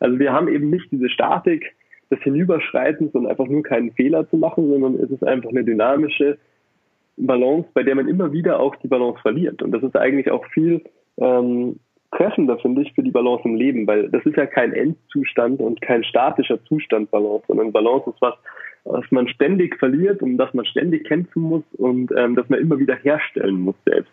Also wir haben eben nicht diese Statik des Hinüberschreitens und einfach nur keinen Fehler zu machen, sondern es ist einfach eine dynamische Balance, bei der man immer wieder auch die Balance verliert. Und das ist eigentlich auch viel ähm, treffender, finde ich, für die Balance im Leben, weil das ist ja kein Endzustand und kein statischer Zustand Balance, sondern Balance ist was, was man ständig verliert, um das man ständig kämpfen muss und ähm, das man immer wieder herstellen muss selbst.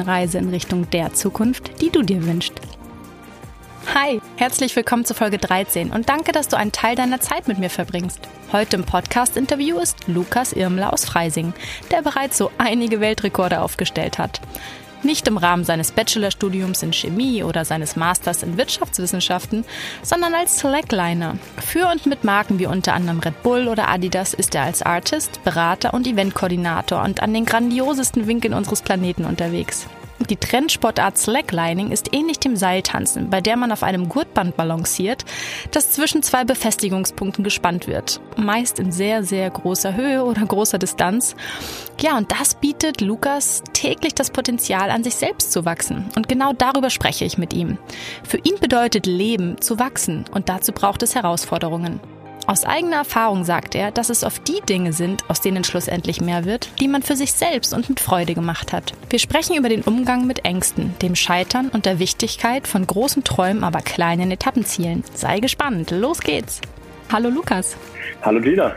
Reise in Richtung der Zukunft, die du dir wünschst. Hi, herzlich willkommen zu Folge 13 und danke, dass du einen Teil deiner Zeit mit mir verbringst. Heute im Podcast-Interview ist Lukas Irmler aus Freising, der bereits so einige Weltrekorde aufgestellt hat. Nicht im Rahmen seines Bachelorstudiums in Chemie oder seines Masters in Wirtschaftswissenschaften, sondern als Slackliner. Für und mit Marken wie unter anderem Red Bull oder Adidas ist er als Artist, Berater und Eventkoordinator und an den grandiosesten Winkeln unseres Planeten unterwegs. Die Trendsportart Slacklining ist ähnlich dem Seiltanzen, bei der man auf einem Gurtband balanciert, das zwischen zwei Befestigungspunkten gespannt wird. Meist in sehr, sehr großer Höhe oder großer Distanz. Ja, und das bietet Lukas täglich das Potenzial, an sich selbst zu wachsen. Und genau darüber spreche ich mit ihm. Für ihn bedeutet Leben zu wachsen und dazu braucht es Herausforderungen. Aus eigener Erfahrung sagt er, dass es oft die Dinge sind, aus denen schlussendlich mehr wird, die man für sich selbst und mit Freude gemacht hat. Wir sprechen über den Umgang mit Ängsten, dem Scheitern und der Wichtigkeit von großen Träumen, aber kleinen Etappenzielen. Sei gespannt, los geht's! Hallo Lukas. Hallo Gina.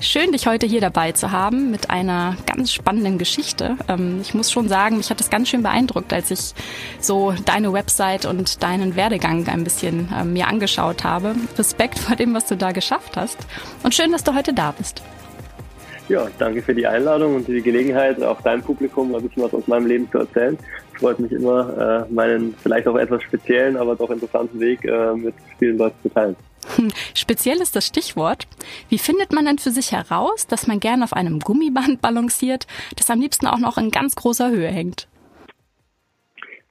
Schön, dich heute hier dabei zu haben mit einer ganz spannenden Geschichte. Ähm, ich muss schon sagen, mich hat das ganz schön beeindruckt, als ich so deine Website und deinen Werdegang ein bisschen ähm, mir angeschaut habe. Respekt vor dem, was du da geschafft hast. Und schön, dass du heute da bist. Ja, danke für die Einladung und die Gelegenheit, auch deinem Publikum ein bisschen was aus meinem Leben zu erzählen. Es freut mich immer, äh, meinen vielleicht auch etwas speziellen, aber doch interessanten Weg äh, mit vielen Leuten zu teilen. Speziell ist das Stichwort. Wie findet man denn für sich heraus, dass man gern auf einem Gummiband balanciert, das am liebsten auch noch in ganz großer Höhe hängt?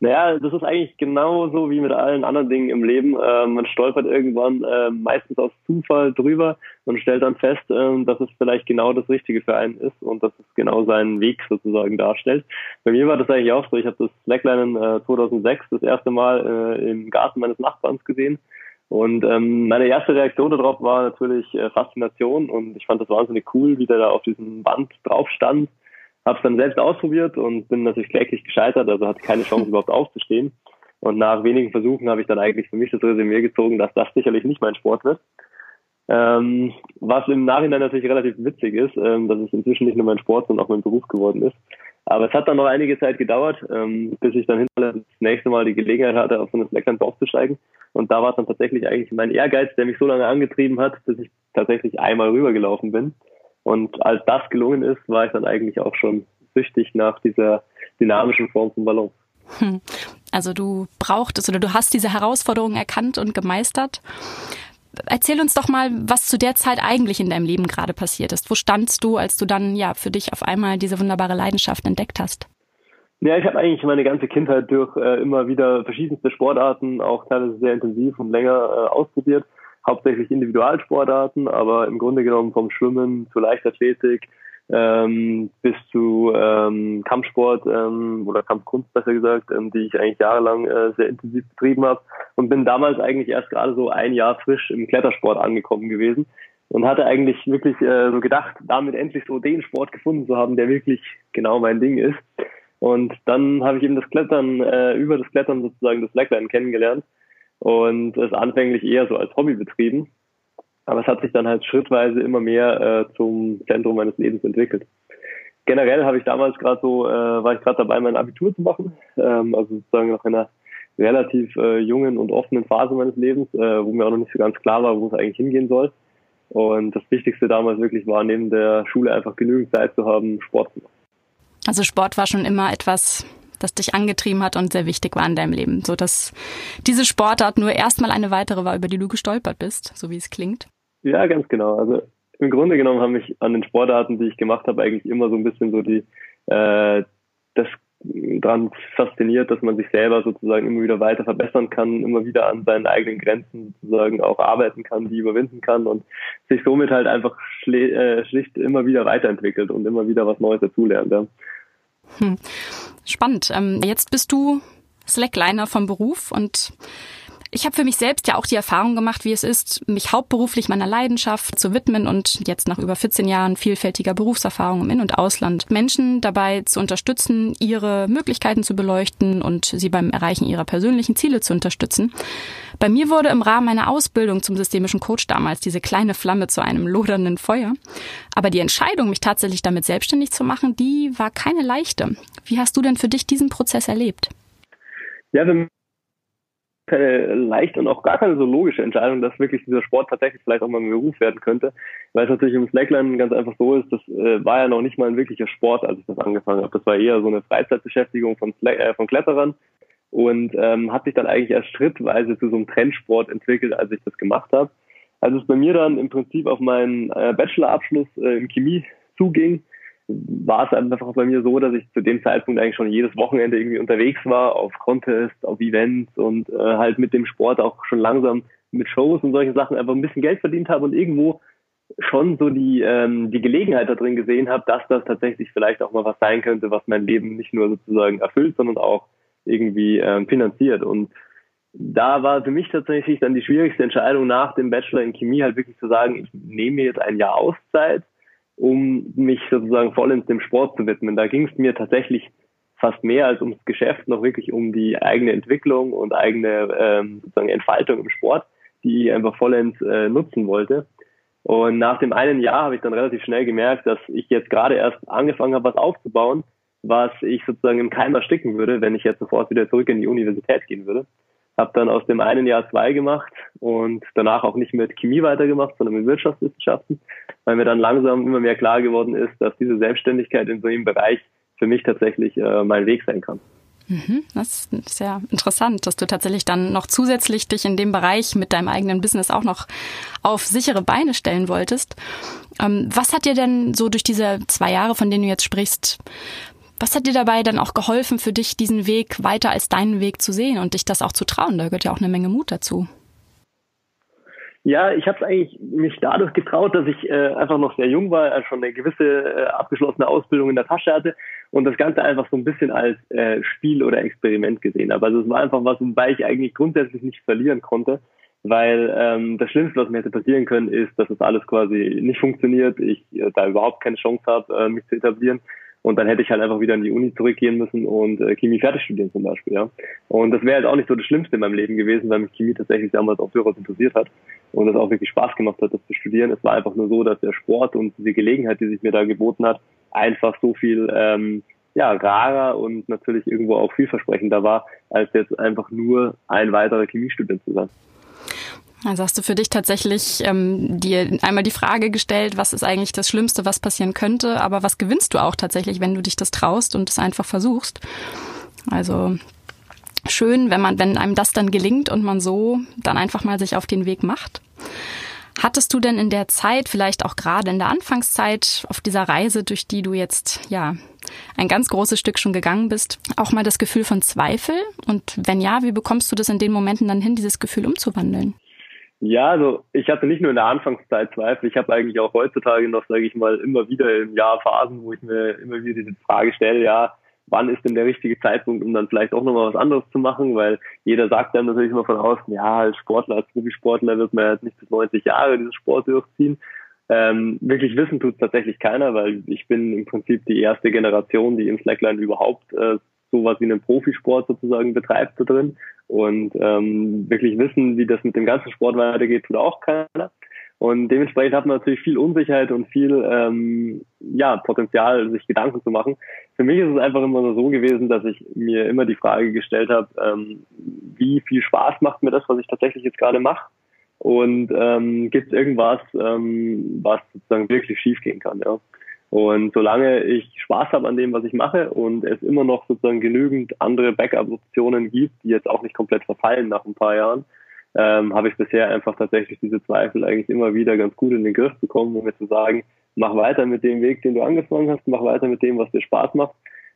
Naja, das ist eigentlich genauso wie mit allen anderen Dingen im Leben. Äh, man stolpert irgendwann äh, meistens aus Zufall drüber und stellt dann fest, äh, dass es vielleicht genau das Richtige für einen ist und dass es genau seinen Weg sozusagen darstellt. Bei mir war das eigentlich auch so. Ich habe das Slacklinen 2006 das erste Mal äh, im Garten meines Nachbarns gesehen und ähm, meine erste Reaktion darauf war natürlich äh, Faszination und ich fand das wahnsinnig cool, wie der da auf diesem Band drauf stand. Hab's dann selbst ausprobiert und bin natürlich kläglich gescheitert, also hatte keine Chance überhaupt aufzustehen. Und nach wenigen Versuchen habe ich dann eigentlich für mich das Resümee gezogen, dass das sicherlich nicht mein Sport wird. Ähm, was im Nachhinein natürlich relativ witzig ist, ähm, dass es inzwischen nicht nur mein Sport, sondern auch mein Beruf geworden ist. Aber es hat dann noch einige Zeit gedauert, ähm, bis ich dann hinterher das nächste Mal die Gelegenheit hatte, auf so eine Slackline aufzusteigen. Und da war es dann tatsächlich eigentlich mein Ehrgeiz, der mich so lange angetrieben hat, bis ich tatsächlich einmal rübergelaufen bin. Und als das gelungen ist, war ich dann eigentlich auch schon süchtig nach dieser dynamischen Form von Ballon. Hm. Also du brauchtest oder du hast diese Herausforderungen erkannt und gemeistert. Erzähl uns doch mal, was zu der Zeit eigentlich in deinem Leben gerade passiert ist. Wo standst du, als du dann ja für dich auf einmal diese wunderbare Leidenschaft entdeckt hast? Ja, ich habe eigentlich meine ganze Kindheit durch äh, immer wieder verschiedenste Sportarten, auch teilweise sehr intensiv und länger äh, ausprobiert. Hauptsächlich Individualsportarten, aber im Grunde genommen vom Schwimmen zur Leichtathletik, ähm, bis zu ähm, Kampfsport ähm, oder Kampfkunst besser gesagt, ähm, die ich eigentlich jahrelang äh, sehr intensiv betrieben habe und bin damals eigentlich erst gerade so ein Jahr frisch im Klettersport angekommen gewesen und hatte eigentlich wirklich äh, so gedacht, damit endlich so den Sport gefunden zu haben, der wirklich genau mein Ding ist. Und dann habe ich eben das Klettern, äh, über das Klettern sozusagen das Slackline kennengelernt und es anfänglich eher so als Hobby betrieben aber es hat sich dann halt schrittweise immer mehr äh, zum Zentrum meines Lebens entwickelt. Generell habe ich damals gerade so, äh, war ich gerade dabei, mein Abitur zu machen, ähm, also sozusagen nach einer relativ äh, jungen und offenen Phase meines Lebens, äh, wo mir auch noch nicht so ganz klar war, wo es eigentlich hingehen soll. Und das Wichtigste damals wirklich war, neben der Schule einfach genügend Zeit zu haben, Sport zu machen. Also Sport war schon immer etwas, das dich angetrieben hat und sehr wichtig war in deinem Leben, so dass diese Sportart nur erstmal eine weitere war, über die du gestolpert bist, so wie es klingt. Ja, ganz genau. Also im Grunde genommen haben mich an den Sportarten, die ich gemacht habe, eigentlich immer so ein bisschen so die äh, das daran fasziniert, dass man sich selber sozusagen immer wieder weiter verbessern kann, immer wieder an seinen eigenen Grenzen sozusagen auch arbeiten kann, die überwinden kann und sich somit halt einfach äh, schlicht immer wieder weiterentwickelt und immer wieder was Neues dazulernt. Ja. Hm. Spannend. Ähm, jetzt bist du Slackliner vom Beruf und ich habe für mich selbst ja auch die Erfahrung gemacht, wie es ist, mich hauptberuflich meiner Leidenschaft zu widmen und jetzt nach über 14 Jahren vielfältiger Berufserfahrung im In- und Ausland Menschen dabei zu unterstützen, ihre Möglichkeiten zu beleuchten und sie beim Erreichen ihrer persönlichen Ziele zu unterstützen. Bei mir wurde im Rahmen meiner Ausbildung zum systemischen Coach damals diese kleine Flamme zu einem lodernden Feuer. Aber die Entscheidung, mich tatsächlich damit selbstständig zu machen, die war keine leichte. Wie hast du denn für dich diesen Prozess erlebt? Ja, wenn keine leichte und auch gar keine so logische Entscheidung, dass wirklich dieser Sport tatsächlich vielleicht auch mal ein Beruf werden könnte. Weil es natürlich im Slackline ganz einfach so ist, das äh, war ja noch nicht mal ein wirklicher Sport, als ich das angefangen habe. Das war eher so eine Freizeitbeschäftigung von, Slack, äh, von Kletterern und ähm, hat sich dann eigentlich erst schrittweise zu so einem Trendsport entwickelt, als ich das gemacht habe. Als es bei mir dann im Prinzip auf meinen äh, Bachelorabschluss äh, in Chemie zuging, war es einfach bei mir so, dass ich zu dem Zeitpunkt eigentlich schon jedes Wochenende irgendwie unterwegs war, auf Contests, auf Events und äh, halt mit dem Sport auch schon langsam mit Shows und solchen Sachen einfach ein bisschen Geld verdient habe und irgendwo schon so die, ähm, die Gelegenheit da drin gesehen habe, dass das tatsächlich vielleicht auch mal was sein könnte, was mein Leben nicht nur sozusagen erfüllt, sondern auch irgendwie ähm, finanziert. Und da war für mich tatsächlich dann die schwierigste Entscheidung nach dem Bachelor in Chemie halt wirklich zu sagen, ich nehme mir jetzt ein Jahr Auszeit um mich sozusagen vollends dem Sport zu widmen. Da ging es mir tatsächlich fast mehr als ums Geschäft, noch wirklich um die eigene Entwicklung und eigene ähm, sozusagen Entfaltung im Sport, die ich einfach vollends äh, nutzen wollte. Und nach dem einen Jahr habe ich dann relativ schnell gemerkt, dass ich jetzt gerade erst angefangen habe, was aufzubauen, was ich sozusagen im Keim ersticken würde, wenn ich jetzt sofort wieder zurück in die Universität gehen würde. Habe dann aus dem einen Jahr zwei gemacht und danach auch nicht mit Chemie weitergemacht, sondern mit Wirtschaftswissenschaften, weil mir dann langsam immer mehr klar geworden ist, dass diese Selbstständigkeit in so einem Bereich für mich tatsächlich äh, mein Weg sein kann. Mhm, das ist sehr interessant, dass du tatsächlich dann noch zusätzlich dich in dem Bereich mit deinem eigenen Business auch noch auf sichere Beine stellen wolltest. Ähm, was hat dir denn so durch diese zwei Jahre, von denen du jetzt sprichst, was hat dir dabei dann auch geholfen, für dich diesen Weg weiter als deinen Weg zu sehen und dich das auch zu trauen? Da gehört ja auch eine Menge Mut dazu. Ja, ich habe es eigentlich mich dadurch getraut, dass ich äh, einfach noch sehr jung war, also schon eine gewisse äh, abgeschlossene Ausbildung in der Tasche hatte und das Ganze einfach so ein bisschen als äh, Spiel oder Experiment gesehen habe. Also es war einfach was, wobei ich eigentlich grundsätzlich nicht verlieren konnte, weil ähm, das Schlimmste, was mir hätte passieren können, ist, dass das alles quasi nicht funktioniert, ich äh, da überhaupt keine Chance habe, äh, mich zu etablieren und dann hätte ich halt einfach wieder in die Uni zurückgehen müssen und äh, Chemie fertig studieren zum Beispiel, ja. Und das wäre halt auch nicht so das Schlimmste in meinem Leben gewesen, weil mich Chemie tatsächlich damals auch durchaus interessiert hat und es auch wirklich Spaß gemacht hat, das zu studieren. Es war einfach nur so, dass der Sport und diese Gelegenheit, die sich mir da geboten hat, einfach so viel ähm, ja, rarer und natürlich irgendwo auch vielversprechender war, als jetzt einfach nur ein weiterer Chemiestudent zu sein. Also hast du für dich tatsächlich ähm, dir einmal die Frage gestellt, was ist eigentlich das Schlimmste, was passieren könnte, aber was gewinnst du auch tatsächlich, wenn du dich das traust und es einfach versuchst? Also schön, wenn man, wenn einem das dann gelingt und man so dann einfach mal sich auf den Weg macht. Hattest du denn in der Zeit, vielleicht auch gerade in der Anfangszeit auf dieser Reise, durch die du jetzt ja ein ganz großes Stück schon gegangen bist, auch mal das Gefühl von Zweifel? Und wenn ja, wie bekommst du das in den Momenten dann hin, dieses Gefühl umzuwandeln? Ja, also ich hatte nicht nur in der Anfangszeit Zweifel, ich habe eigentlich auch heutzutage noch, sage ich mal, immer wieder im Jahr Phasen, wo ich mir immer wieder diese Frage stelle, ja, wann ist denn der richtige Zeitpunkt, um dann vielleicht auch nochmal was anderes zu machen, weil jeder sagt dann natürlich immer von außen, ja, als Sportler, als Profisportler wird man jetzt nicht bis 90 Jahre diesen Sport durchziehen. Ähm, wirklich wissen tut tatsächlich keiner, weil ich bin im Prinzip die erste Generation, die im Slackline überhaupt äh, sowas wie einen Profisport sozusagen betreibt da drin. Und ähm, wirklich wissen, wie das mit dem ganzen Sport weitergeht, tut auch keiner. Und dementsprechend hat man natürlich viel Unsicherheit und viel ähm, ja, Potenzial, sich Gedanken zu machen. Für mich ist es einfach immer nur so gewesen, dass ich mir immer die Frage gestellt habe, ähm, wie viel Spaß macht mir das, was ich tatsächlich jetzt gerade mache? Und ähm, gibt es irgendwas, ähm, was sozusagen wirklich schiefgehen kann, ja. Und solange ich Spaß habe an dem, was ich mache und es immer noch sozusagen genügend andere Backup-Optionen gibt, die jetzt auch nicht komplett verfallen nach ein paar Jahren, ähm, habe ich bisher einfach tatsächlich diese Zweifel eigentlich immer wieder ganz gut in den Griff bekommen, um mir zu sagen, mach weiter mit dem Weg, den du angefangen hast, mach weiter mit dem, was dir Spaß macht,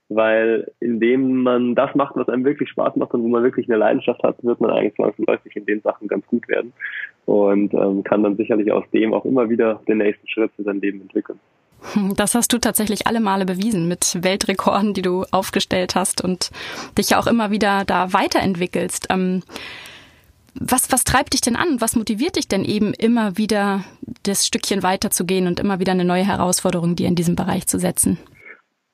weil indem man das macht, was einem wirklich Spaß macht und wo man wirklich eine Leidenschaft hat, wird man eigentlich zwangsläufig in den Sachen ganz gut werden und ähm, kann dann sicherlich aus dem auch immer wieder den nächsten Schritt für sein Leben entwickeln. Das hast du tatsächlich alle Male bewiesen mit Weltrekorden, die du aufgestellt hast und dich ja auch immer wieder da weiterentwickelst. Ähm, was, was treibt dich denn an? Was motiviert dich denn eben immer wieder das Stückchen weiterzugehen und immer wieder eine neue Herausforderung dir in diesem Bereich zu setzen?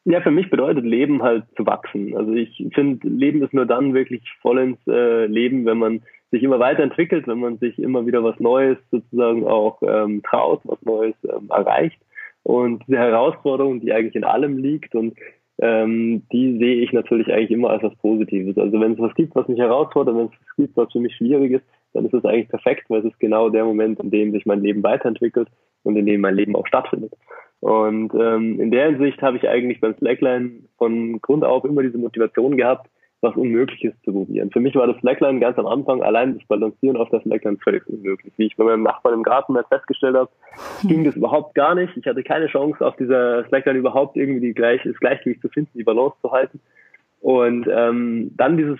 Ja, für mich bedeutet Leben halt zu wachsen. Also ich finde, Leben ist nur dann wirklich vollends äh, Leben, wenn man sich immer weiterentwickelt, wenn man sich immer wieder was Neues sozusagen auch ähm, traut, was Neues ähm, erreicht. Und diese Herausforderung, die eigentlich in allem liegt und ähm, die sehe ich natürlich eigentlich immer als was Positives. Also wenn es was gibt, was mich herausfordert, wenn es was gibt, was für mich schwierig ist, dann ist es eigentlich perfekt, weil es ist genau der Moment, in dem sich mein Leben weiterentwickelt und in dem mein Leben auch stattfindet. Und ähm, in der Hinsicht habe ich eigentlich beim Slackline von Grund auf immer diese Motivation gehabt, was Unmögliches zu probieren. Für mich war das Slackline ganz am Anfang allein das Balancieren auf der Slackline völlig unmöglich. Wie ich bei meinem Nachbarn im Garten mal festgestellt habe, ging das überhaupt gar nicht. Ich hatte keine Chance, auf dieser Slackline überhaupt irgendwie die gleich, das Gleichgewicht zu finden, die Balance zu halten. Und ähm, dann dieses,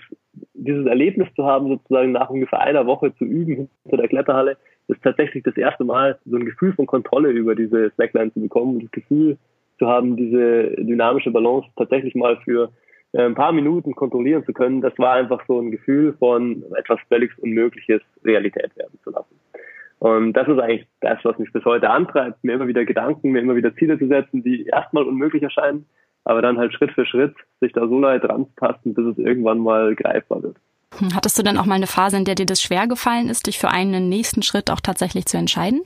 dieses Erlebnis zu haben, sozusagen nach ungefähr einer Woche zu üben hinter der Kletterhalle, ist tatsächlich das erste Mal so ein Gefühl von Kontrolle über diese Slackline zu bekommen und das Gefühl zu haben, diese dynamische Balance tatsächlich mal für ein paar Minuten kontrollieren zu können, das war einfach so ein Gefühl von etwas völlig Unmögliches Realität werden zu lassen. Und das ist eigentlich das, was mich bis heute antreibt, mir immer wieder Gedanken, mir immer wieder Ziele zu setzen, die erstmal unmöglich erscheinen, aber dann halt Schritt für Schritt sich da so leicht ranzutasten, bis es irgendwann mal greifbar wird. Hm, hattest du dann auch mal eine Phase, in der dir das schwer gefallen ist, dich für einen nächsten Schritt auch tatsächlich zu entscheiden?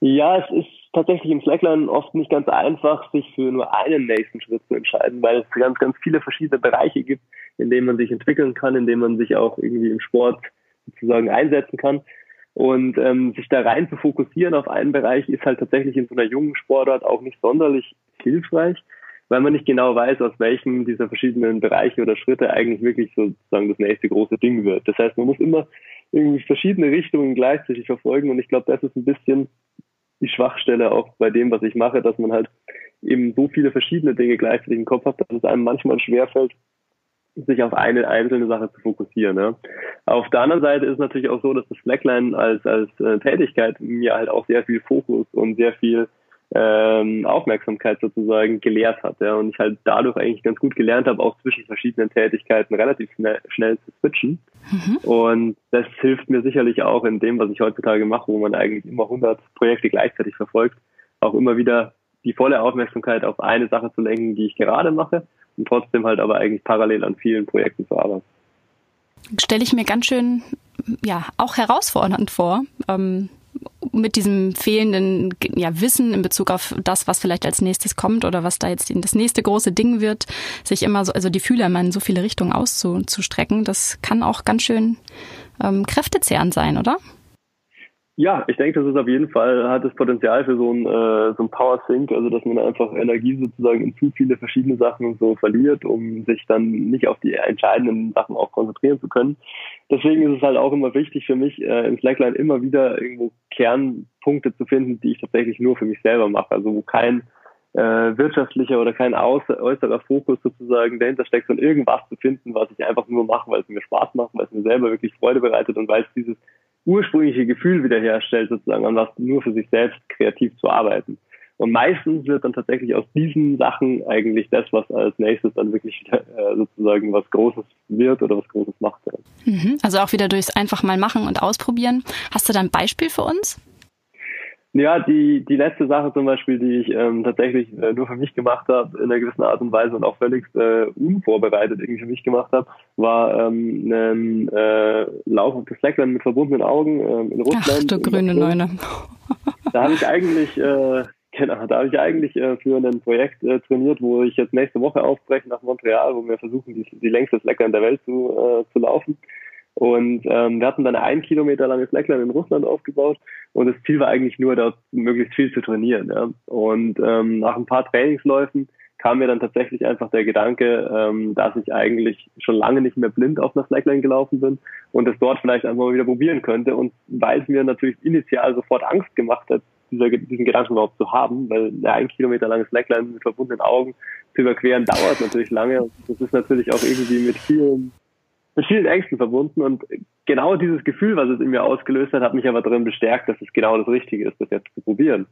Ja, es ist tatsächlich im Slackline oft nicht ganz einfach, sich für nur einen nächsten Schritt zu entscheiden, weil es ganz, ganz viele verschiedene Bereiche gibt, in denen man sich entwickeln kann, in denen man sich auch irgendwie im Sport sozusagen einsetzen kann. Und ähm, sich da rein zu fokussieren auf einen Bereich ist halt tatsächlich in so einer jungen Sportart auch nicht sonderlich hilfreich, weil man nicht genau weiß, aus welchem dieser verschiedenen Bereiche oder Schritte eigentlich wirklich sozusagen das nächste große Ding wird. Das heißt, man muss immer irgendwie verschiedene Richtungen gleichzeitig verfolgen und ich glaube, das ist ein bisschen die Schwachstelle auch bei dem, was ich mache, dass man halt eben so viele verschiedene Dinge gleichzeitig im Kopf hat, dass es einem manchmal schwerfällt, sich auf eine einzelne Sache zu fokussieren. Ja. Auf der anderen Seite ist es natürlich auch so, dass das Slackline als, als äh, Tätigkeit mir halt auch sehr viel Fokus und sehr viel ähm, Aufmerksamkeit sozusagen gelehrt hat. Ja, und ich halt dadurch eigentlich ganz gut gelernt habe, auch zwischen verschiedenen Tätigkeiten relativ schnell, schnell zu switchen. Mhm. Und das hilft mir sicherlich auch in dem, was ich heutzutage mache, wo man eigentlich immer 100 Projekte gleichzeitig verfolgt, auch immer wieder die volle Aufmerksamkeit auf eine Sache zu lenken, die ich gerade mache und trotzdem halt aber eigentlich parallel an vielen Projekten zu arbeiten. Stelle ich mir ganz schön, ja, auch herausfordernd vor. Ähm mit diesem fehlenden ja, Wissen in Bezug auf das, was vielleicht als nächstes kommt oder was da jetzt das nächste große Ding wird, sich immer so, also die Fühler immer in so viele Richtungen auszustrecken, das kann auch ganz schön ähm, kräftezehrend sein, oder? Ja, ich denke, das ist auf jeden Fall, hat das Potenzial für so ein, äh, so ein Power Sync, also dass man einfach Energie sozusagen in zu viele verschiedene Sachen so verliert, um sich dann nicht auf die entscheidenden Sachen auch konzentrieren zu können. Deswegen ist es halt auch immer wichtig für mich, äh, im Slackline immer wieder irgendwo Kernpunkte zu finden, die ich tatsächlich nur für mich selber mache, also wo kein äh, wirtschaftlicher oder kein äußerer Fokus sozusagen dahinter steckt, sondern irgendwas zu finden, was ich einfach nur mache, weil es mir Spaß macht, weil es mir selber wirklich Freude bereitet und weil es dieses ursprüngliche Gefühl wiederherstellt, sozusagen an was nur für sich selbst kreativ zu arbeiten. Und meistens wird dann tatsächlich aus diesen Sachen eigentlich das, was als nächstes dann wirklich äh, sozusagen was Großes wird oder was Großes macht. Mhm. Also auch wieder durchs einfach mal machen und ausprobieren. Hast du da ein Beispiel für uns? Ja, die, die letzte Sache zum Beispiel, die ich ähm, tatsächlich äh, nur für mich gemacht habe, in einer gewissen Art und Weise und auch völlig äh, unvorbereitet irgendwie für mich gemacht habe, war ähm, ein äh, Lauf auf Slackline mit verbundenen Augen ähm, in Russland. Ach du grüne Neune. Da habe ich eigentlich, äh, genau, da habe ich eigentlich äh, für ein Projekt äh, trainiert, wo ich jetzt nächste Woche aufbreche nach Montreal, wo wir versuchen, die, die längste Slackline der Welt zu, äh, zu laufen. Und ähm, wir hatten dann ein Kilometer lange Slackline in Russland aufgebaut und das Ziel war eigentlich nur, dort möglichst viel zu trainieren. Ja. Und ähm, nach ein paar Trainingsläufen kam mir dann tatsächlich einfach der Gedanke, ähm, dass ich eigentlich schon lange nicht mehr blind auf einer Slackline gelaufen bin und es dort vielleicht einfach mal wieder probieren könnte. Und weil es mir natürlich initial sofort Angst gemacht hat, dieser, diesen Gedanken überhaupt zu haben, weil ein Kilometer lange Slackline mit verbundenen Augen zu überqueren dauert natürlich lange. Das ist natürlich auch irgendwie mit vielen, mit vielen Ängsten verbunden. Und genau dieses Gefühl, was es in mir ausgelöst hat, hat mich aber darin bestärkt, dass es genau das Richtige ist, das jetzt zu probieren.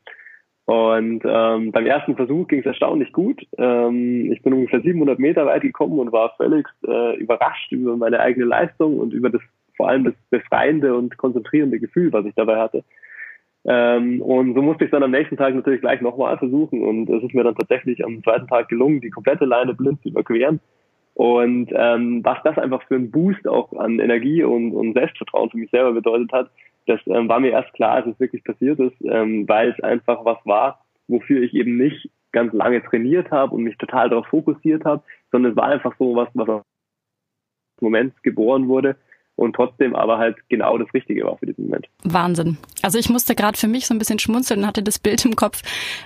Und ähm, beim ersten Versuch ging es erstaunlich gut. Ähm, ich bin ungefähr 700 Meter weit gekommen und war völlig äh, überrascht über meine eigene Leistung und über das vor allem das befreiende und konzentrierende Gefühl, was ich dabei hatte. Ähm, und so musste ich dann am nächsten Tag natürlich gleich nochmal versuchen. Und es ist mir dann tatsächlich am zweiten Tag gelungen, die komplette Leine blind zu überqueren. Und ähm, was das einfach für einen Boost auch an Energie und, und Selbstvertrauen für mich selber bedeutet hat, das ähm, war mir erst klar, als es wirklich passiert ist, ähm, weil es einfach was war, wofür ich eben nicht ganz lange trainiert habe und mich total darauf fokussiert habe, sondern es war einfach so was, was im Moment geboren wurde und trotzdem aber halt genau das Richtige war für diesen Moment. Wahnsinn. Also ich musste gerade für mich so ein bisschen schmunzeln und hatte das Bild im Kopf,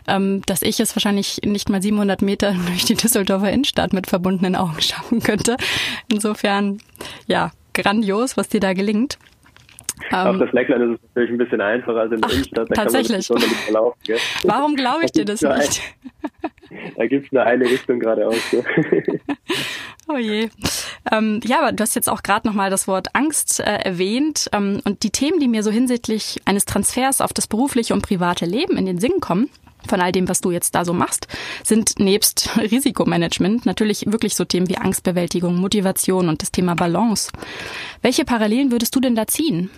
ähm, dass ich es wahrscheinlich nicht mal 700 Meter durch die Düsseldorfer Innenstadt mit verbundenen Augen schaffen könnte. Insofern, ja, grandios, was dir da gelingt. Auf der Slackline ist es natürlich ein bisschen einfacher als in der Ach, Innenstadt. Da tatsächlich. Kann man nicht verlaufen, gell? Warum glaube ich dir das nicht? Ein, da gibt es nur eine Richtung geradeaus. So. oh je. Ähm, ja, aber du hast jetzt auch gerade nochmal das Wort Angst äh, erwähnt. Ähm, und die Themen, die mir so hinsichtlich eines Transfers auf das berufliche und private Leben in den Sinn kommen, von all dem, was du jetzt da so machst, sind nebst Risikomanagement natürlich wirklich so Themen wie Angstbewältigung, Motivation und das Thema Balance. Welche Parallelen würdest du denn da ziehen?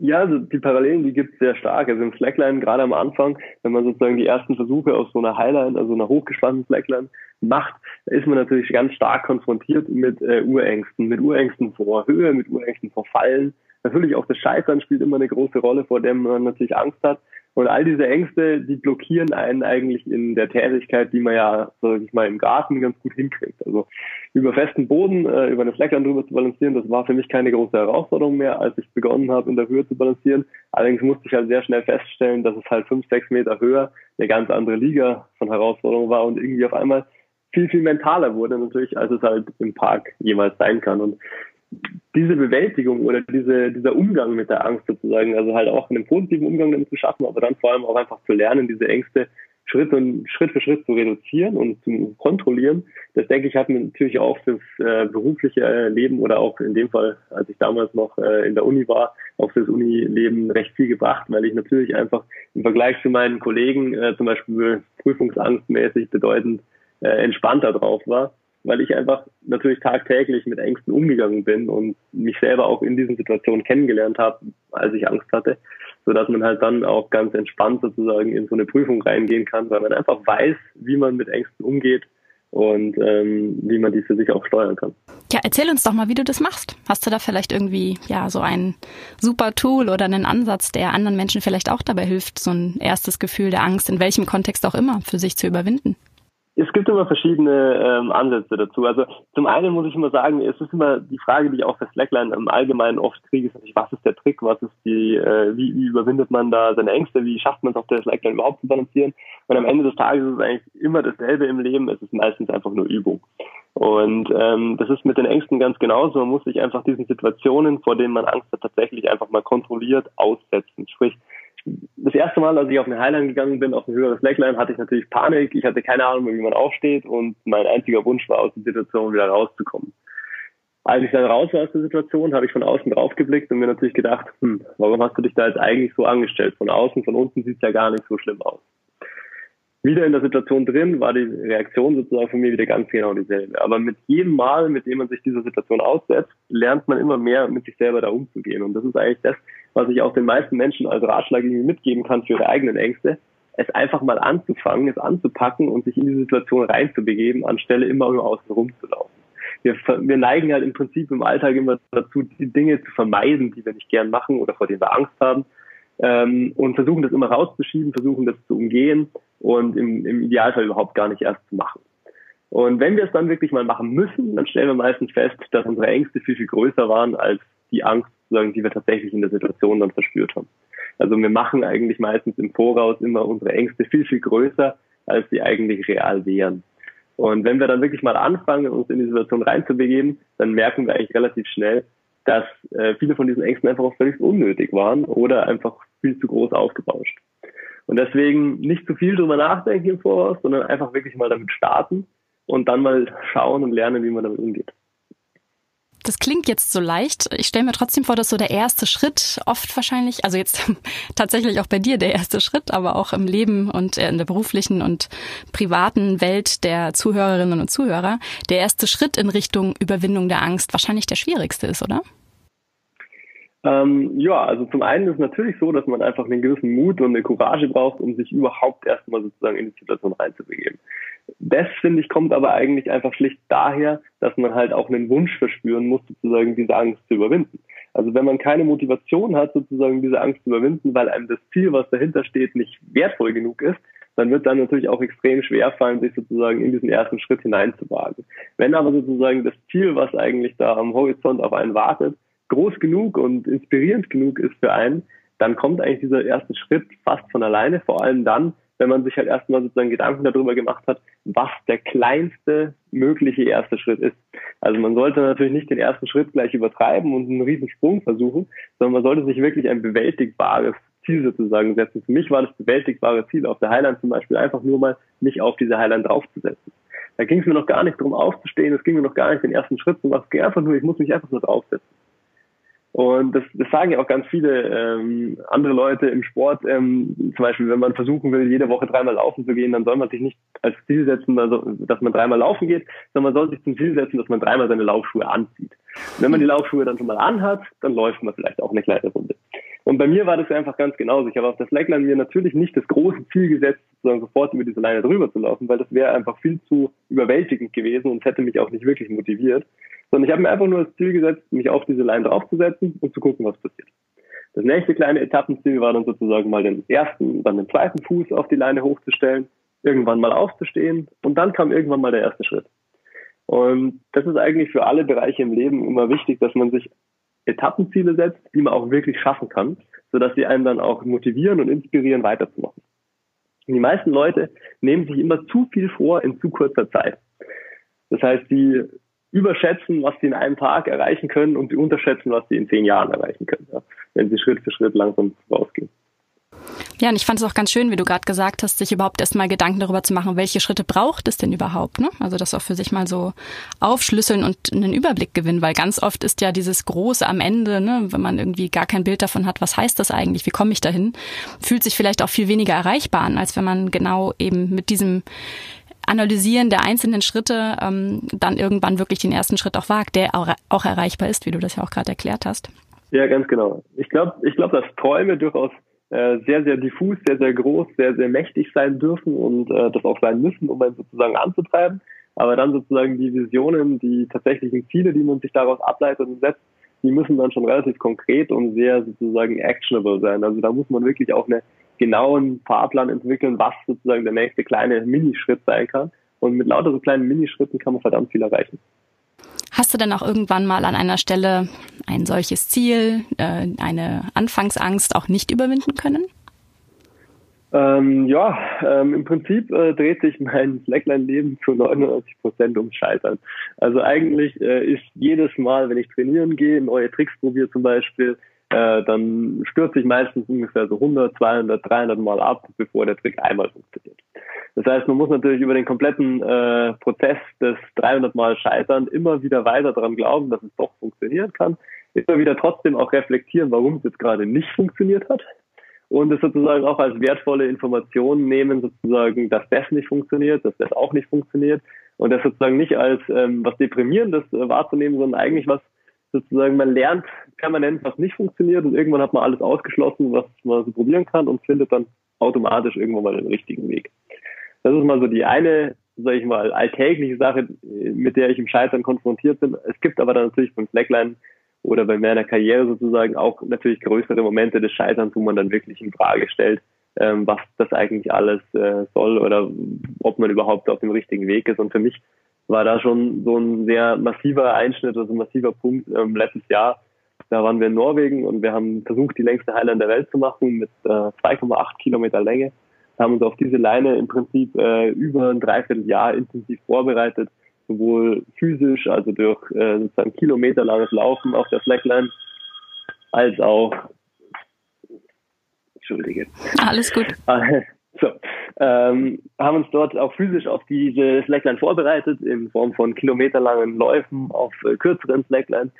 Ja, also die Parallelen, die gibt es sehr stark. Also im Slackline, gerade am Anfang, wenn man sozusagen die ersten Versuche aus so einer Highline, also einer hochgespannten Slackline macht, ist man natürlich ganz stark konfrontiert mit äh, Urängsten, mit Urängsten vor Höhe, mit Urängsten vor Fallen. Natürlich auch das Scheitern spielt immer eine große Rolle, vor dem man natürlich Angst hat. Und all diese Ängste, die blockieren einen eigentlich in der Tätigkeit, die man ja, sag ich mal, im Garten ganz gut hinkriegt. Also über festen Boden, äh, über eine Slackline drüber zu balancieren, das war für mich keine große Herausforderung mehr, als ich begonnen habe, in der Höhe zu balancieren. Allerdings musste ich halt sehr schnell feststellen, dass es halt fünf, sechs Meter höher eine ganz andere Liga von Herausforderungen war und irgendwie auf einmal viel, viel mentaler wurde natürlich, als es halt im Park jemals sein kann. Und diese Bewältigung oder diese, dieser Umgang mit der Angst sozusagen, also halt auch einen positiven Umgang damit zu schaffen, aber dann vor allem auch einfach zu lernen, diese Ängste Schritt und Schritt für Schritt zu reduzieren und zu kontrollieren. Das denke ich hat mir natürlich auch fürs äh, berufliche Leben oder auch in dem Fall, als ich damals noch äh, in der Uni war, auch fürs Unileben recht viel gebracht, weil ich natürlich einfach im Vergleich zu meinen Kollegen äh, zum Beispiel prüfungsangstmäßig bedeutend äh, entspannter drauf war weil ich einfach natürlich tagtäglich mit Ängsten umgegangen bin und mich selber auch in diesen Situationen kennengelernt habe, als ich Angst hatte, so dass man halt dann auch ganz entspannt sozusagen in so eine Prüfung reingehen kann, weil man einfach weiß, wie man mit Ängsten umgeht und ähm, wie man die für sich auch steuern kann. Ja, erzähl uns doch mal, wie du das machst. Hast du da vielleicht irgendwie ja so ein super Tool oder einen Ansatz, der anderen Menschen vielleicht auch dabei hilft, so ein erstes Gefühl der Angst in welchem Kontext auch immer für sich zu überwinden? Es gibt immer verschiedene ähm, Ansätze dazu. Also zum einen muss ich immer sagen, es ist immer die Frage, die ich auch für Slackline im Allgemeinen oft kriege, ist natürlich, was ist der Trick, was ist die, äh, wie, wie überwindet man da seine Ängste, wie schafft man es auf der Slackline überhaupt zu balancieren? Und am Ende des Tages ist es eigentlich immer dasselbe im Leben, es ist meistens einfach nur Übung. Und ähm, das ist mit den Ängsten ganz genauso. Man muss sich einfach diesen Situationen, vor denen man Angst hat, tatsächlich einfach mal kontrolliert aussetzen. Sprich, das erste Mal, als ich auf eine Highline gegangen bin, auf eine höhere Slackline, hatte ich natürlich Panik. Ich hatte keine Ahnung, wie man aufsteht und mein einziger Wunsch war, aus der Situation wieder rauszukommen. Als ich dann raus war aus der Situation, habe ich von außen drauf geblickt und mir natürlich gedacht, hm, warum hast du dich da jetzt eigentlich so angestellt? Von außen, von unten sieht es ja gar nicht so schlimm aus. Wieder in der Situation drin war die Reaktion sozusagen von mir wieder ganz genau dieselbe. Aber mit jedem Mal, mit dem man sich dieser Situation aussetzt, lernt man immer mehr mit sich selber da umzugehen. Und das ist eigentlich das, was ich auch den meisten Menschen als Ratschlag irgendwie mitgeben kann für ihre eigenen Ängste, es einfach mal anzufangen, es anzupacken und sich in die Situation reinzubegeben, anstelle immer nur außen rumzulaufen. Wir, wir neigen halt im Prinzip im Alltag immer dazu, die Dinge zu vermeiden, die wir nicht gern machen oder vor denen wir Angst haben ähm, und versuchen das immer rauszuschieben, versuchen das zu umgehen und im, im Idealfall überhaupt gar nicht erst zu machen. Und wenn wir es dann wirklich mal machen müssen, dann stellen wir meistens fest, dass unsere Ängste viel, viel größer waren als die Angst, die wir tatsächlich in der Situation dann verspürt haben. Also wir machen eigentlich meistens im Voraus immer unsere Ängste viel, viel größer, als sie eigentlich real wären. Und wenn wir dann wirklich mal anfangen, uns in die Situation reinzubegeben, dann merken wir eigentlich relativ schnell, dass äh, viele von diesen Ängsten einfach auch völlig unnötig waren oder einfach viel zu groß aufgebauscht. Und deswegen nicht zu viel drüber nachdenken im Voraus, sondern einfach wirklich mal damit starten und dann mal schauen und lernen, wie man damit umgeht. Das klingt jetzt so leicht. Ich stelle mir trotzdem vor, dass so der erste Schritt oft wahrscheinlich, also jetzt tatsächlich auch bei dir der erste Schritt, aber auch im Leben und in der beruflichen und privaten Welt der Zuhörerinnen und Zuhörer, der erste Schritt in Richtung Überwindung der Angst wahrscheinlich der schwierigste ist, oder? Ähm, ja, also zum einen ist es natürlich so, dass man einfach einen gewissen Mut und eine Courage braucht, um sich überhaupt erstmal sozusagen in die Situation reinzubegeben. Das, finde ich, kommt aber eigentlich einfach schlicht daher, dass man halt auch einen Wunsch verspüren muss, sozusagen diese Angst zu überwinden. Also wenn man keine Motivation hat, sozusagen diese Angst zu überwinden, weil einem das Ziel, was dahinter steht, nicht wertvoll genug ist, dann wird dann natürlich auch extrem schwer fallen, sich sozusagen in diesen ersten Schritt hineinzuwagen. Wenn aber sozusagen das Ziel, was eigentlich da am Horizont auf einen wartet, groß genug und inspirierend genug ist für einen, dann kommt eigentlich dieser erste Schritt fast von alleine, vor allem dann, wenn man sich halt erstmal sozusagen Gedanken darüber gemacht hat, was der kleinste mögliche erste Schritt ist. Also man sollte natürlich nicht den ersten Schritt gleich übertreiben und einen riesen Sprung versuchen, sondern man sollte sich wirklich ein bewältigbares Ziel sozusagen setzen. Für mich war das bewältigbare Ziel auf der Highland zum Beispiel einfach nur mal mich auf diese Highland draufzusetzen. Da ging es mir noch gar nicht darum aufzustehen, es ging mir noch gar nicht den ersten Schritt zu machen, es ging einfach nur, ich muss mich einfach nur draufsetzen. Und das, das sagen ja auch ganz viele ähm, andere Leute im Sport. Ähm, zum Beispiel, wenn man versuchen will, jede Woche dreimal laufen zu gehen, dann soll man sich nicht als Ziel setzen, also, dass man dreimal laufen geht, sondern man soll sich zum Ziel setzen, dass man dreimal seine Laufschuhe anzieht. Und wenn man die Laufschuhe dann schon mal anhat, dann läuft man vielleicht auch eine kleine Runde. Und bei mir war das einfach ganz genauso. Ich habe auf das Slackline mir natürlich nicht das große Ziel gesetzt, sozusagen sofort über diese Leine drüber zu laufen, weil das wäre einfach viel zu überwältigend gewesen und hätte mich auch nicht wirklich motiviert sondern ich habe mir einfach nur das Ziel gesetzt, mich auf diese Line draufzusetzen und zu gucken, was passiert. Das nächste kleine Etappenziel war dann sozusagen mal den ersten, dann den zweiten Fuß auf die Leine hochzustellen, irgendwann mal aufzustehen und dann kam irgendwann mal der erste Schritt. Und das ist eigentlich für alle Bereiche im Leben immer wichtig, dass man sich Etappenziele setzt, die man auch wirklich schaffen kann, sodass sie einen dann auch motivieren und inspirieren, weiterzumachen. Und die meisten Leute nehmen sich immer zu viel vor in zu kurzer Zeit. Das heißt, die überschätzen, was sie in einem Tag erreichen können und sie unterschätzen, was sie in zehn Jahren erreichen können, ja, wenn sie Schritt für Schritt langsam rausgehen. Ja, und ich fand es auch ganz schön, wie du gerade gesagt hast, sich überhaupt erstmal Gedanken darüber zu machen, welche Schritte braucht es denn überhaupt, ne? Also das auch für sich mal so aufschlüsseln und einen Überblick gewinnen, weil ganz oft ist ja dieses Große am Ende, ne, wenn man irgendwie gar kein Bild davon hat, was heißt das eigentlich, wie komme ich dahin, fühlt sich vielleicht auch viel weniger erreichbar an, als wenn man genau eben mit diesem Analysieren der einzelnen Schritte ähm, dann irgendwann wirklich den ersten Schritt auch wagt, der auch, auch erreichbar ist, wie du das ja auch gerade erklärt hast. Ja, ganz genau. Ich glaube, ich glaube, dass Träume durchaus äh, sehr, sehr diffus, sehr, sehr groß, sehr, sehr mächtig sein dürfen und äh, das auch sein müssen, um einen sozusagen anzutreiben. Aber dann sozusagen die Visionen, die tatsächlichen Ziele, die man sich daraus ableitet und setzt, die müssen dann schon relativ konkret und sehr sozusagen actionable sein. Also da muss man wirklich auch eine genauen Fahrplan entwickeln, was sozusagen der nächste kleine Minischritt sein kann. Und mit lauter so kleinen Minischritten kann man verdammt viel erreichen. Hast du denn auch irgendwann mal an einer Stelle ein solches Ziel, äh, eine Anfangsangst auch nicht überwinden können? Ähm, ja, ähm, im Prinzip äh, dreht sich mein Slackline-Leben zu 99 Prozent ums Scheitern. Also eigentlich äh, ist jedes Mal, wenn ich trainieren gehe, neue Tricks probiere zum Beispiel, äh, dann stürze ich meistens ungefähr so 100, 200, 300 Mal ab, bevor der Trick einmal funktioniert. Das heißt, man muss natürlich über den kompletten äh, Prozess des 300 Mal Scheitern immer wieder weiter daran glauben, dass es doch funktionieren kann. Immer wieder trotzdem auch reflektieren, warum es jetzt gerade nicht funktioniert hat. Und es sozusagen auch als wertvolle Information nehmen, sozusagen, dass das nicht funktioniert, dass das auch nicht funktioniert. Und das sozusagen nicht als ähm, was Deprimierendes äh, wahrzunehmen, sondern eigentlich was sozusagen, man lernt permanent, was nicht funktioniert und irgendwann hat man alles ausgeschlossen, was man so probieren kann und findet dann automatisch irgendwann mal den richtigen Weg. Das ist mal so die eine, sag ich mal, alltägliche Sache, mit der ich im Scheitern konfrontiert bin. Es gibt aber dann natürlich beim Slackline oder bei meiner Karriere sozusagen auch natürlich größere Momente des Scheiterns, wo man dann wirklich in Frage stellt, ähm, was das eigentlich alles äh, soll oder ob man überhaupt auf dem richtigen Weg ist. Und für mich war da schon so ein sehr massiver Einschnitt, also ein massiver Punkt ähm, letztes Jahr, Da waren wir in Norwegen und wir haben versucht, die längste Highline der Welt zu machen mit äh, 2,8 Kilometer Länge. Wir haben uns auf diese Leine im Prinzip äh, über ein Dreivierteljahr intensiv vorbereitet, sowohl physisch, also durch äh, sozusagen kilometerlanges Laufen auf der Slackline, als auch Entschuldige. Alles gut. Ähm, haben uns dort auch physisch auf diese Slackline vorbereitet, in Form von kilometerlangen Läufen auf äh, kürzeren Slacklines.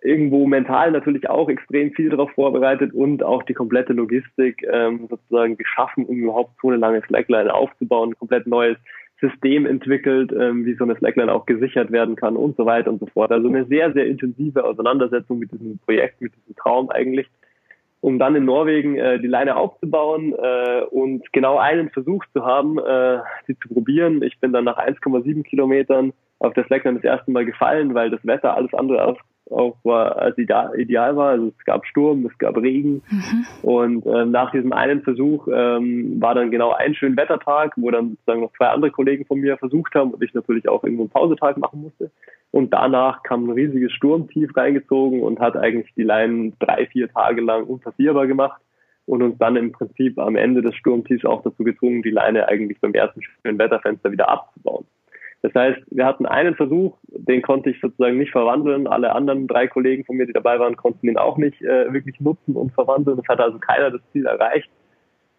Irgendwo mental natürlich auch extrem viel darauf vorbereitet und auch die komplette Logistik ähm, sozusagen geschaffen, um überhaupt so eine lange Slackline aufzubauen, komplett neues System entwickelt, ähm, wie so eine Slackline auch gesichert werden kann und so weiter und so fort. Also eine sehr, sehr intensive Auseinandersetzung mit diesem Projekt, mit diesem Traum eigentlich um dann in Norwegen äh, die Leine aufzubauen äh, und genau einen Versuch zu haben, äh, sie zu probieren. Ich bin dann nach 1,7 Kilometern auf der Slackline das erste Mal gefallen, weil das Wetter alles andere als auch war, als ideal war. Also es gab Sturm, es gab Regen. Mhm. Und ähm, nach diesem einen Versuch ähm, war dann genau ein schöner Wettertag, wo dann sozusagen noch zwei andere Kollegen von mir versucht haben und ich natürlich auch irgendwo einen Pausetag machen musste. Und danach kam ein riesiges Sturmtief reingezogen und hat eigentlich die Leinen drei, vier Tage lang unpassierbar gemacht und uns dann im Prinzip am Ende des Sturmtiefs auch dazu gezwungen, die Leine eigentlich beim ersten schönen Wetterfenster wieder abzubauen. Das heißt, wir hatten einen Versuch, den konnte ich sozusagen nicht verwandeln. Alle anderen drei Kollegen von mir, die dabei waren, konnten ihn auch nicht äh, wirklich nutzen und verwandeln. Es hat also keiner das Ziel erreicht.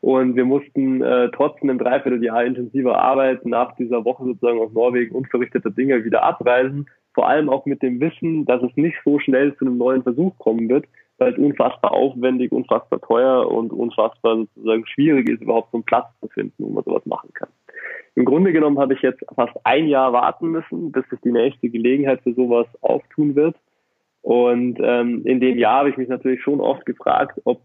Und wir mussten äh, trotz einem Dreivierteljahr intensiver Arbeit nach dieser Woche sozusagen aus Norwegen unverrichteter Dinge wieder abreisen. Vor allem auch mit dem Wissen, dass es nicht so schnell zu einem neuen Versuch kommen wird, weil es unfassbar aufwendig, unfassbar teuer und unfassbar sozusagen schwierig ist, überhaupt so einen Platz zu finden, wo man sowas machen kann. Im Grunde genommen habe ich jetzt fast ein Jahr warten müssen, bis sich die nächste Gelegenheit für sowas auftun wird. Und ähm, in dem Jahr habe ich mich natürlich schon oft gefragt, ob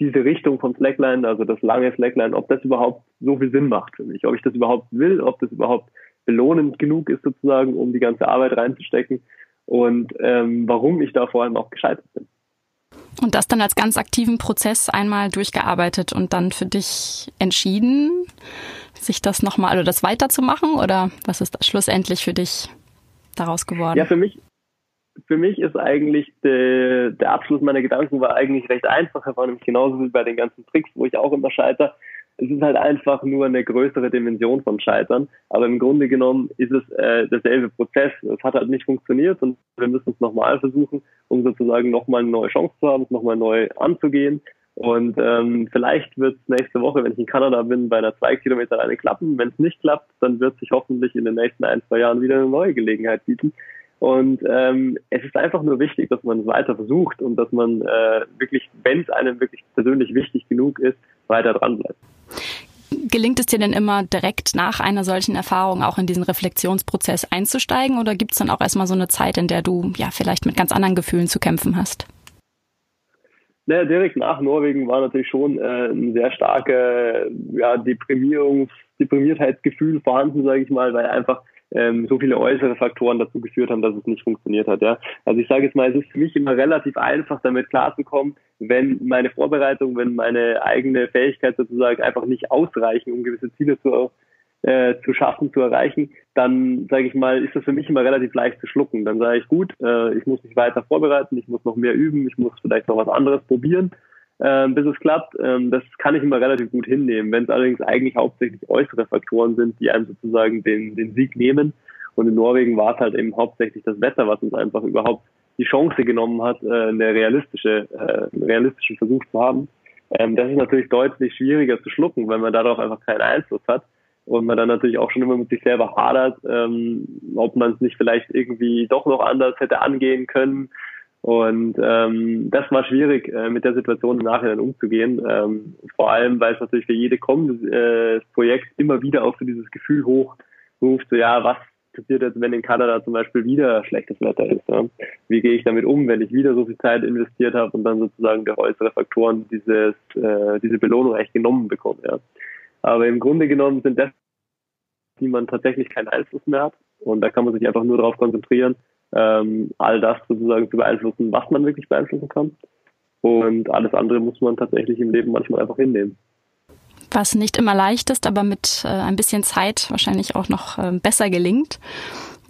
diese Richtung von Slackline, also das lange Slackline, ob das überhaupt so viel Sinn macht für mich, ob ich das überhaupt will, ob das überhaupt belohnend genug ist sozusagen, um die ganze Arbeit reinzustecken und ähm, warum ich da vor allem auch gescheitert bin. Und das dann als ganz aktiven Prozess einmal durchgearbeitet und dann für dich entschieden, sich das nochmal oder das weiterzumachen? Oder was ist schlussendlich für dich daraus geworden? Ja, für mich, für mich ist eigentlich de, der Abschluss meiner Gedanken war eigentlich recht einfach. Er war nämlich genauso wie bei den ganzen Tricks, wo ich auch immer scheitere. Es ist halt einfach nur eine größere Dimension von Scheitern. Aber im Grunde genommen ist es äh, derselbe Prozess. Es hat halt nicht funktioniert und wir müssen es nochmal versuchen, um sozusagen nochmal eine neue Chance zu haben, es nochmal neu anzugehen. Und ähm, vielleicht wird es nächste Woche, wenn ich in Kanada bin, bei einer zwei Kilometer Leine klappen. Wenn es nicht klappt, dann wird sich hoffentlich in den nächsten ein, zwei Jahren wieder eine neue Gelegenheit bieten. Und ähm, es ist einfach nur wichtig, dass man es weiter versucht und dass man äh, wirklich, wenn es einem wirklich persönlich wichtig genug ist, weiter dran bleibt. Gelingt es dir denn immer direkt nach einer solchen Erfahrung auch in diesen Reflexionsprozess einzusteigen oder gibt es dann auch erstmal so eine Zeit, in der du ja vielleicht mit ganz anderen Gefühlen zu kämpfen hast? Naja, direkt nach Norwegen war natürlich schon äh, ein sehr starke ja, Deprimierungs Deprimiertheitsgefühl vorhanden, sage ich mal, weil einfach ähm, so viele äußere Faktoren dazu geführt haben, dass es nicht funktioniert hat. Ja. Also ich sage jetzt mal, es ist für mich immer relativ einfach, damit klarzukommen, wenn meine Vorbereitung, wenn meine eigene Fähigkeit sozusagen einfach nicht ausreichen, um gewisse Ziele zu äh, zu schaffen, zu erreichen, dann sage ich mal, ist das für mich immer relativ leicht zu schlucken. Dann sage ich, gut, äh, ich muss mich weiter vorbereiten, ich muss noch mehr üben, ich muss vielleicht noch was anderes probieren, äh, bis es klappt. Ähm, das kann ich immer relativ gut hinnehmen. Wenn es allerdings eigentlich hauptsächlich äußere Faktoren sind, die einem sozusagen den, den Sieg nehmen. Und in Norwegen war es halt eben hauptsächlich das Wetter, was uns einfach überhaupt die Chance genommen hat, äh, eine realistische, äh, einen realistischen Versuch zu haben. Ähm, das ist natürlich deutlich schwieriger zu schlucken, weil man darauf einfach keinen Einfluss hat und man dann natürlich auch schon immer mit sich selber hadert, ähm, ob man es nicht vielleicht irgendwie doch noch anders hätte angehen können. Und ähm, das war schwierig, äh, mit der Situation im Nachhinein umzugehen. Ähm, vor allem, weil es natürlich für jede kommende äh, Projekt immer wieder auch so dieses Gefühl hochruft, so ja, was passiert jetzt, wenn in Kanada zum Beispiel wieder schlechtes Wetter ist? Ja? Wie gehe ich damit um, wenn ich wieder so viel Zeit investiert habe und dann sozusagen durch äußere Faktoren dieses, äh, diese Belohnung eigentlich genommen bekomme? Ja? Aber im Grunde genommen sind das, die man tatsächlich keinen Einfluss mehr hat. Und da kann man sich einfach nur darauf konzentrieren, ähm, all das sozusagen zu beeinflussen, was man wirklich beeinflussen kann. Und alles andere muss man tatsächlich im Leben manchmal einfach hinnehmen. Was nicht immer leicht ist, aber mit äh, ein bisschen Zeit wahrscheinlich auch noch äh, besser gelingt.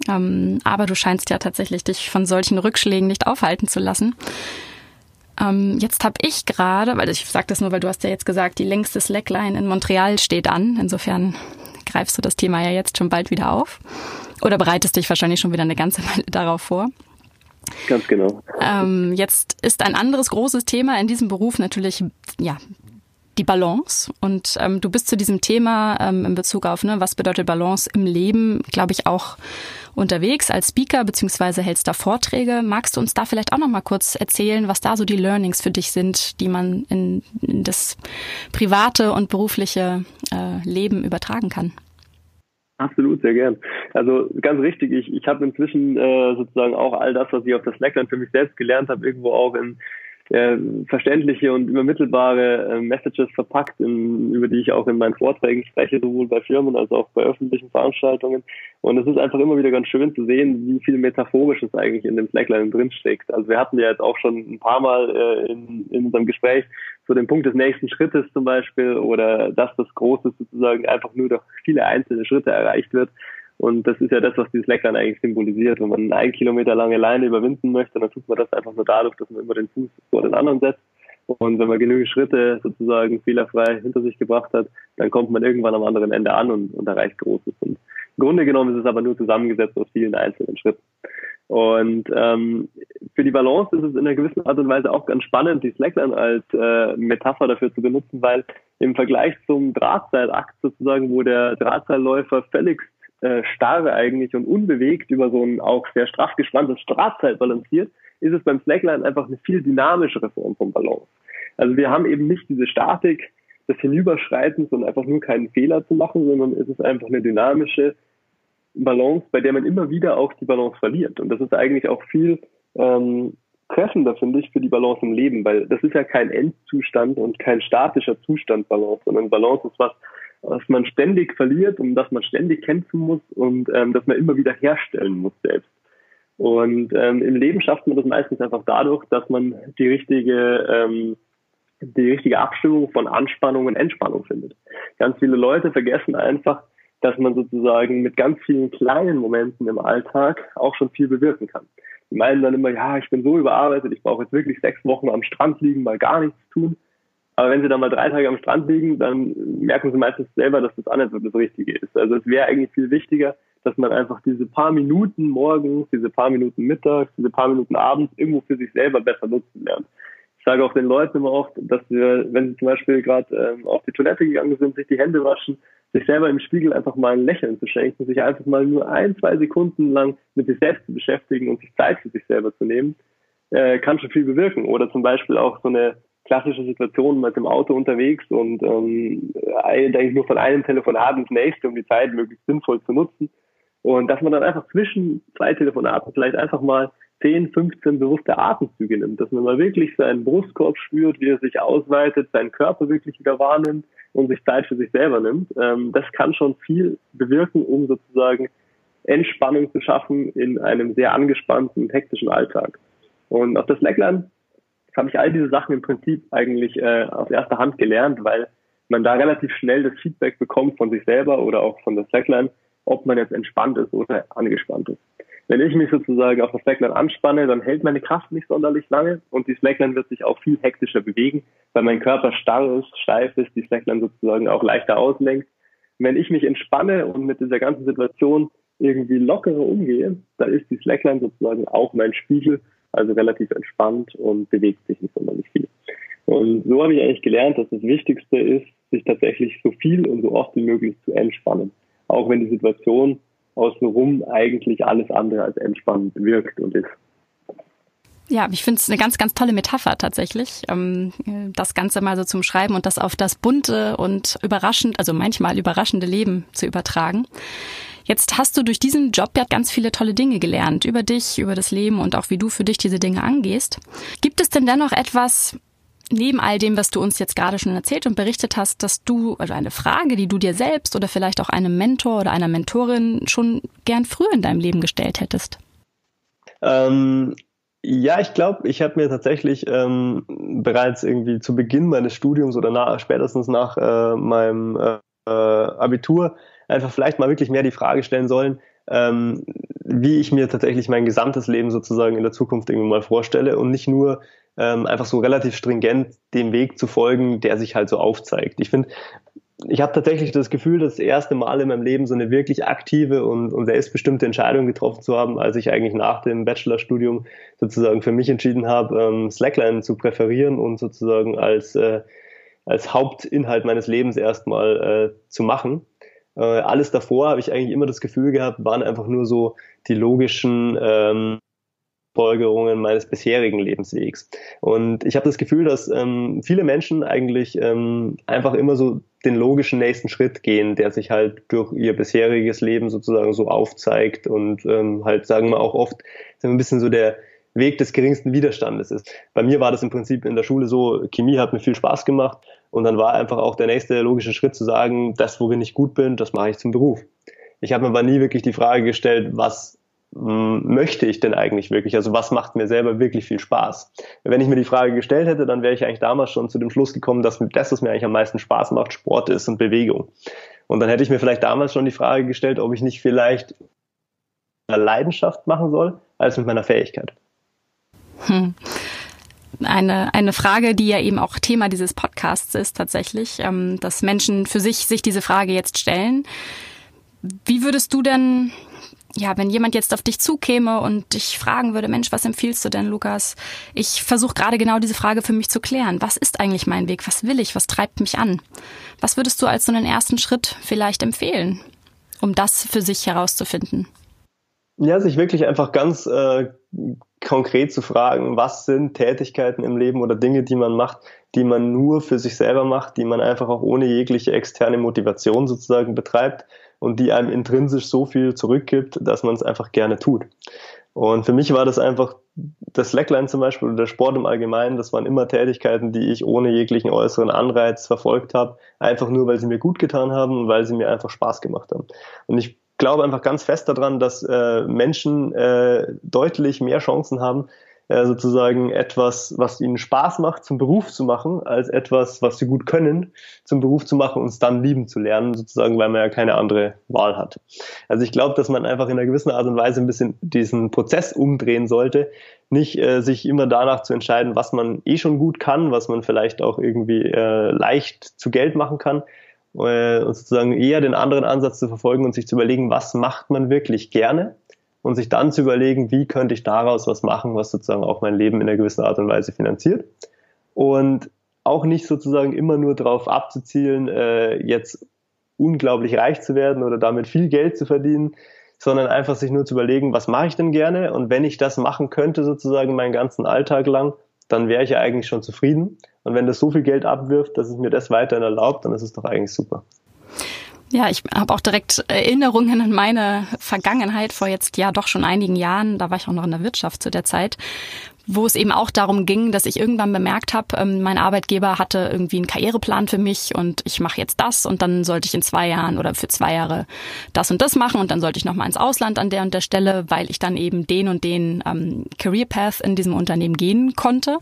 Ähm, aber du scheinst ja tatsächlich dich von solchen Rückschlägen nicht aufhalten zu lassen. Ähm, jetzt habe ich gerade, weil ich sage das nur, weil du hast ja jetzt gesagt, die längste Slackline in Montreal steht an. Insofern greifst du das Thema ja jetzt schon bald wieder auf. Oder bereitest dich wahrscheinlich schon wieder eine ganze Weile darauf vor. Ganz genau. Ähm, jetzt ist ein anderes großes Thema in diesem Beruf natürlich ja die Balance. Und ähm, du bist zu diesem Thema ähm, in Bezug auf, ne, was bedeutet Balance im Leben, glaube ich, auch unterwegs als Speaker beziehungsweise hältst da Vorträge. Magst du uns da vielleicht auch noch mal kurz erzählen, was da so die Learnings für dich sind, die man in, in das private und berufliche äh, Leben übertragen kann? Absolut, sehr gern. Also ganz richtig, ich, ich habe inzwischen äh, sozusagen auch all das, was ich auf der Slackline für mich selbst gelernt habe, irgendwo auch in äh, verständliche und übermittelbare äh, Messages verpackt, in, über die ich auch in meinen Vorträgen spreche, sowohl bei Firmen als auch bei öffentlichen Veranstaltungen. Und es ist einfach immer wieder ganz schön zu sehen, wie viel Metaphorisches eigentlich in dem Slackline drinsteckt. Also wir hatten ja jetzt auch schon ein paar Mal äh, in, in unserem Gespräch so den Punkt des nächsten Schrittes zum Beispiel oder dass das Große sozusagen einfach nur durch viele einzelne Schritte erreicht wird. Und das ist ja das, was dieses Leckern eigentlich symbolisiert. Wenn man einen Kilometer lange Leine überwinden möchte, dann tut man das einfach nur dadurch, dass man immer den Fuß vor den anderen setzt. Und wenn man genügend Schritte sozusagen fehlerfrei hinter sich gebracht hat, dann kommt man irgendwann am anderen Ende an und, und erreicht Großes. Und im Grunde genommen ist es aber nur zusammengesetzt aus vielen einzelnen Schritten. Und ähm, für die Balance ist es in einer gewissen Art und Weise auch ganz spannend, die Slackline als äh, Metapher dafür zu benutzen, weil im Vergleich zum Drahtseilakt sozusagen, wo der Drahtseilläufer völlig äh, starr eigentlich und unbewegt über so ein auch sehr straff gespanntes Drahtseil balanciert, ist es beim Slackline einfach eine viel dynamischere Form von Balance. Also wir haben eben nicht diese Statik des Hinüberschreitens und einfach nur keinen Fehler zu machen, sondern es ist einfach eine dynamische Balance, bei der man immer wieder auch die Balance verliert. Und das ist eigentlich auch viel ähm, treffender, finde ich, für die Balance im Leben, weil das ist ja kein Endzustand und kein statischer Zustand Balance, sondern Balance ist was, was man ständig verliert, um das man ständig kämpfen muss und ähm, das man immer wieder herstellen muss selbst. Und ähm, im Leben schafft man das meistens einfach dadurch, dass man die richtige ähm, die richtige Abstimmung von Anspannung und Entspannung findet. Ganz viele Leute vergessen einfach, dass man sozusagen mit ganz vielen kleinen Momenten im Alltag auch schon viel bewirken kann. Die meinen dann immer, ja, ich bin so überarbeitet, ich brauche jetzt wirklich sechs Wochen am Strand liegen, mal gar nichts tun. Aber wenn sie dann mal drei Tage am Strand liegen, dann merken sie meistens selber, dass das so das Richtige ist. Also es wäre eigentlich viel wichtiger, dass man einfach diese paar Minuten morgens, diese paar Minuten mittags, diese paar Minuten abends irgendwo für sich selber besser nutzen lernt. Ich sage auch den Leuten immer oft, dass wir, wenn sie zum Beispiel gerade ähm, auf die Toilette gegangen sind, sich die Hände waschen, sich selber im Spiegel einfach mal ein Lächeln zu schenken, sich einfach mal nur ein, zwei Sekunden lang mit sich selbst zu beschäftigen und sich Zeit für sich selber zu nehmen, äh, kann schon viel bewirken. Oder zum Beispiel auch so eine klassische Situation mit dem Auto unterwegs und ähm, eigentlich nur von einem Telefonat ins nächste, um die Zeit möglichst sinnvoll zu nutzen. Und dass man dann einfach zwischen zwei Telefonaten vielleicht einfach mal 10, 15 bewusste Atemzüge nimmt, dass man mal wirklich seinen Brustkorb spürt, wie er sich ausweitet, seinen Körper wirklich wieder wahrnimmt und sich Zeit für sich selber nimmt. Ähm, das kann schon viel bewirken, um sozusagen Entspannung zu schaffen in einem sehr angespannten, hektischen Alltag. Und auf das Slackline habe ich all diese Sachen im Prinzip eigentlich äh, aus erster Hand gelernt, weil man da relativ schnell das Feedback bekommt von sich selber oder auch von der Slackline, ob man jetzt entspannt ist oder angespannt ist. Wenn ich mich sozusagen auf der Slackline anspanne, dann hält meine Kraft nicht sonderlich lange und die Slackline wird sich auch viel hektischer bewegen, weil mein Körper starr ist, steif ist, die Slackline sozusagen auch leichter auslenkt. wenn ich mich entspanne und mit dieser ganzen Situation irgendwie lockerer umgehe, dann ist die Slackline sozusagen auch mein Spiegel, also relativ entspannt und bewegt sich nicht sonderlich viel. Und so habe ich eigentlich gelernt, dass das Wichtigste ist, sich tatsächlich so viel und so oft wie möglich zu entspannen. Auch wenn die Situation außenrum eigentlich alles andere als entspannend wirkt und ist. Ja, ich finde es eine ganz, ganz tolle Metapher tatsächlich, ähm, das Ganze mal so zum Schreiben und das auf das bunte und überraschend, also manchmal überraschende Leben zu übertragen. Jetzt hast du durch diesen Job ja ganz viele tolle Dinge gelernt über dich, über das Leben und auch wie du für dich diese Dinge angehst. Gibt es denn dennoch etwas, neben all dem, was du uns jetzt gerade schon erzählt und berichtet hast, dass du, also eine Frage, die du dir selbst oder vielleicht auch einem Mentor oder einer Mentorin schon gern früher in deinem Leben gestellt hättest? Ähm, ja, ich glaube, ich habe mir tatsächlich ähm, bereits irgendwie zu Beginn meines Studiums oder nach, spätestens nach äh, meinem äh, Abitur einfach vielleicht mal wirklich mehr die Frage stellen sollen, ähm, wie ich mir tatsächlich mein gesamtes Leben sozusagen in der Zukunft irgendwie mal vorstelle und nicht nur ähm, einfach so relativ stringent dem Weg zu folgen, der sich halt so aufzeigt. Ich finde, ich habe tatsächlich das Gefühl, das erste Mal in meinem Leben so eine wirklich aktive und, und selbstbestimmte Entscheidung getroffen zu haben, als ich eigentlich nach dem Bachelorstudium sozusagen für mich entschieden habe, ähm, Slackline zu präferieren und sozusagen als, äh, als Hauptinhalt meines Lebens erstmal äh, zu machen. Äh, alles davor habe ich eigentlich immer das Gefühl gehabt, waren einfach nur so die logischen ähm, Folgerungen meines bisherigen Lebenswegs. Und ich habe das Gefühl, dass ähm, viele Menschen eigentlich ähm, einfach immer so den logischen nächsten Schritt gehen, der sich halt durch ihr bisheriges Leben sozusagen so aufzeigt und ähm, halt sagen wir auch oft ein bisschen so der Weg des geringsten Widerstandes ist. Bei mir war das im Prinzip in der Schule so, Chemie hat mir viel Spaß gemacht und dann war einfach auch der nächste logische Schritt zu sagen, das, worin ich gut bin, das mache ich zum Beruf. Ich habe mir aber nie wirklich die Frage gestellt, was möchte ich denn eigentlich wirklich? Also was macht mir selber wirklich viel Spaß? Wenn ich mir die Frage gestellt hätte, dann wäre ich eigentlich damals schon zu dem Schluss gekommen, dass das, was mir eigentlich am meisten Spaß macht, Sport ist und Bewegung. Und dann hätte ich mir vielleicht damals schon die Frage gestellt, ob ich nicht vielleicht eine Leidenschaft machen soll, als mit meiner Fähigkeit. Hm. Eine, eine Frage, die ja eben auch Thema dieses Podcasts ist tatsächlich, ähm, dass Menschen für sich sich diese Frage jetzt stellen. Wie würdest du denn ja, wenn jemand jetzt auf dich zukäme und dich fragen würde, Mensch, was empfiehlst du denn, Lukas? Ich versuche gerade genau diese Frage für mich zu klären. Was ist eigentlich mein Weg? Was will ich? Was treibt mich an? Was würdest du als so einen ersten Schritt vielleicht empfehlen, um das für sich herauszufinden? Ja, sich wirklich einfach ganz äh, konkret zu fragen, was sind Tätigkeiten im Leben oder Dinge, die man macht, die man nur für sich selber macht, die man einfach auch ohne jegliche externe Motivation sozusagen betreibt und die einem intrinsisch so viel zurückgibt, dass man es einfach gerne tut. Und für mich war das einfach das Slackline zum Beispiel oder der Sport im Allgemeinen, das waren immer Tätigkeiten, die ich ohne jeglichen äußeren Anreiz verfolgt habe, einfach nur, weil sie mir gut getan haben und weil sie mir einfach Spaß gemacht haben. Und ich glaube einfach ganz fest daran, dass äh, Menschen äh, deutlich mehr Chancen haben, äh, sozusagen etwas, was ihnen Spaß macht, zum Beruf zu machen, als etwas, was sie gut können, zum Beruf zu machen und es dann lieben zu lernen, sozusagen, weil man ja keine andere Wahl hat. Also ich glaube, dass man einfach in einer gewissen Art und Weise ein bisschen diesen Prozess umdrehen sollte, nicht äh, sich immer danach zu entscheiden, was man eh schon gut kann, was man vielleicht auch irgendwie äh, leicht zu Geld machen kann, äh, und sozusagen eher den anderen Ansatz zu verfolgen und sich zu überlegen, was macht man wirklich gerne und sich dann zu überlegen, wie könnte ich daraus was machen, was sozusagen auch mein Leben in einer gewissen Art und Weise finanziert. Und auch nicht sozusagen immer nur darauf abzuzielen, äh, jetzt unglaublich reich zu werden oder damit viel Geld zu verdienen, sondern einfach sich nur zu überlegen, was mache ich denn gerne und wenn ich das machen könnte sozusagen meinen ganzen Alltag lang, dann wäre ich ja eigentlich schon zufrieden. Und wenn das so viel Geld abwirft, dass es mir das weiterhin erlaubt, dann ist es doch eigentlich super. Ja, ich habe auch direkt Erinnerungen an meine Vergangenheit vor jetzt ja doch schon einigen Jahren. Da war ich auch noch in der Wirtschaft zu der Zeit, wo es eben auch darum ging, dass ich irgendwann bemerkt habe, ähm, mein Arbeitgeber hatte irgendwie einen Karriereplan für mich und ich mache jetzt das und dann sollte ich in zwei Jahren oder für zwei Jahre das und das machen und dann sollte ich nochmal ins Ausland an der und der Stelle, weil ich dann eben den und den ähm, Career Path in diesem Unternehmen gehen konnte.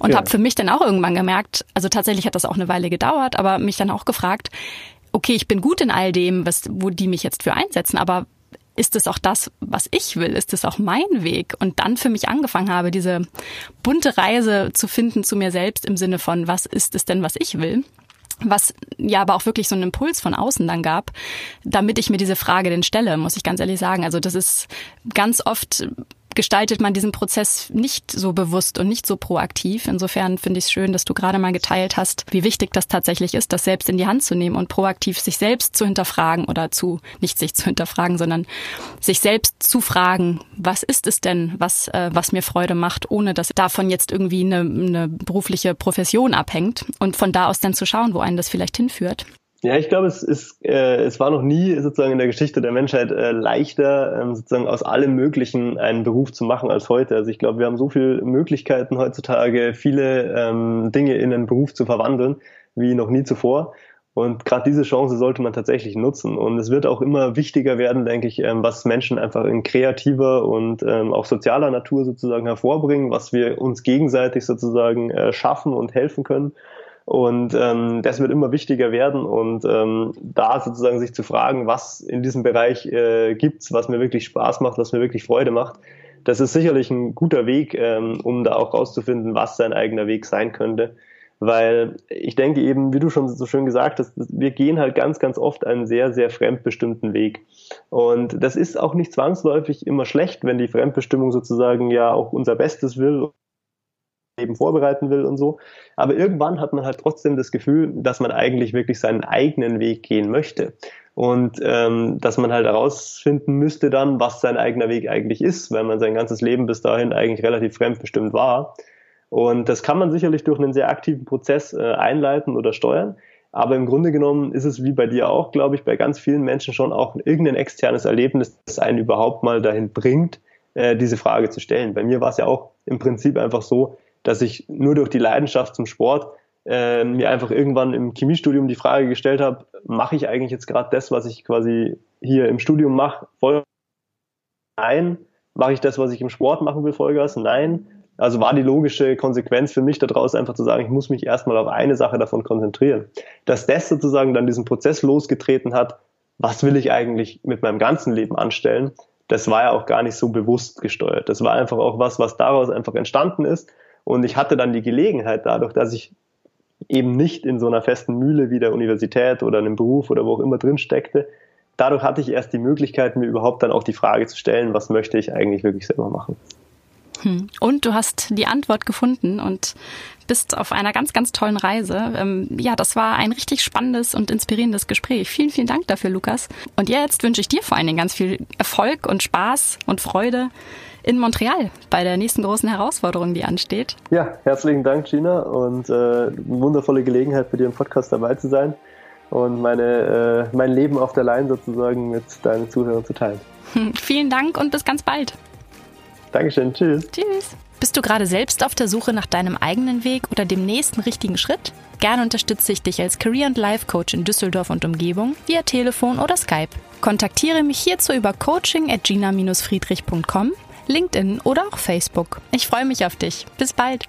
Und ja. habe für mich dann auch irgendwann gemerkt, also tatsächlich hat das auch eine Weile gedauert, aber mich dann auch gefragt, okay, ich bin gut in all dem, was, wo die mich jetzt für einsetzen, aber ist es auch das, was ich will? Ist es auch mein Weg? Und dann für mich angefangen habe, diese bunte Reise zu finden zu mir selbst im Sinne von, was ist es denn, was ich will? Was ja aber auch wirklich so einen Impuls von außen dann gab, damit ich mir diese Frage denn stelle, muss ich ganz ehrlich sagen. Also das ist ganz oft gestaltet man diesen Prozess nicht so bewusst und nicht so proaktiv. Insofern finde ich es schön, dass du gerade mal geteilt hast, wie wichtig das tatsächlich ist, das selbst in die Hand zu nehmen und proaktiv sich selbst zu hinterfragen oder zu, nicht sich zu hinterfragen, sondern sich selbst zu fragen, was ist es denn, was, äh, was mir Freude macht, ohne dass davon jetzt irgendwie eine, eine berufliche Profession abhängt und von da aus dann zu schauen, wo einen das vielleicht hinführt. Ja, ich glaube, es ist, äh, es war noch nie sozusagen in der Geschichte der Menschheit äh, leichter, ähm, sozusagen aus allem Möglichen einen Beruf zu machen als heute. Also ich glaube, wir haben so viele Möglichkeiten heutzutage, viele ähm, Dinge in einen Beruf zu verwandeln, wie noch nie zuvor. Und gerade diese Chance sollte man tatsächlich nutzen. Und es wird auch immer wichtiger werden, denke ich, ähm, was Menschen einfach in kreativer und ähm, auch sozialer Natur sozusagen hervorbringen, was wir uns gegenseitig sozusagen äh, schaffen und helfen können. Und ähm, das wird immer wichtiger werden und ähm, da sozusagen sich zu fragen, was in diesem Bereich äh, gibt's, was mir wirklich Spaß macht, was mir wirklich Freude macht, das ist sicherlich ein guter Weg, ähm, um da auch rauszufinden, was sein eigener Weg sein könnte. Weil ich denke eben, wie du schon so schön gesagt hast, wir gehen halt ganz, ganz oft einen sehr, sehr fremdbestimmten Weg. Und das ist auch nicht zwangsläufig immer schlecht, wenn die Fremdbestimmung sozusagen ja auch unser Bestes will eben vorbereiten will und so. Aber irgendwann hat man halt trotzdem das Gefühl, dass man eigentlich wirklich seinen eigenen Weg gehen möchte. Und ähm, dass man halt herausfinden müsste dann, was sein eigener Weg eigentlich ist, weil man sein ganzes Leben bis dahin eigentlich relativ fremdbestimmt war. Und das kann man sicherlich durch einen sehr aktiven Prozess äh, einleiten oder steuern. Aber im Grunde genommen ist es wie bei dir auch, glaube ich, bei ganz vielen Menschen schon auch irgendein externes Erlebnis, das einen überhaupt mal dahin bringt, äh, diese Frage zu stellen. Bei mir war es ja auch im Prinzip einfach so, dass ich nur durch die Leidenschaft zum Sport äh, mir einfach irgendwann im Chemiestudium die Frage gestellt habe, mache ich eigentlich jetzt gerade das, was ich quasi hier im Studium mache, voll? Nein. Mache ich das, was ich im Sport machen will, Vollgas? Nein. Also war die logische Konsequenz für mich daraus einfach zu sagen, ich muss mich erstmal auf eine Sache davon konzentrieren. Dass das sozusagen dann diesen Prozess losgetreten hat, was will ich eigentlich mit meinem ganzen Leben anstellen, das war ja auch gar nicht so bewusst gesteuert. Das war einfach auch was, was daraus einfach entstanden ist und ich hatte dann die Gelegenheit dadurch, dass ich eben nicht in so einer festen Mühle wie der Universität oder einem Beruf oder wo auch immer drin steckte. Dadurch hatte ich erst die Möglichkeit, mir überhaupt dann auch die Frage zu stellen, was möchte ich eigentlich wirklich selber machen. Hm. Und du hast die Antwort gefunden und bist auf einer ganz, ganz tollen Reise. Ähm, ja, das war ein richtig spannendes und inspirierendes Gespräch. Vielen, vielen Dank dafür, Lukas. Und jetzt wünsche ich dir vor allen Dingen ganz viel Erfolg und Spaß und Freude in Montreal bei der nächsten großen Herausforderung, die ansteht. Ja, herzlichen Dank, Gina, und äh, eine wundervolle Gelegenheit, für dir im Podcast dabei zu sein und meine, äh, mein Leben auf der Line sozusagen mit deinen Zuhörern zu teilen. Vielen Dank und bis ganz bald. Dankeschön, tschüss. Tschüss. Bist du gerade selbst auf der Suche nach deinem eigenen Weg oder dem nächsten richtigen Schritt? Gerne unterstütze ich dich als Career and Life Coach in Düsseldorf und Umgebung via Telefon oder Skype. Kontaktiere mich hierzu über coaching at gina-friedrich.com LinkedIn oder auch Facebook. Ich freue mich auf dich. Bis bald.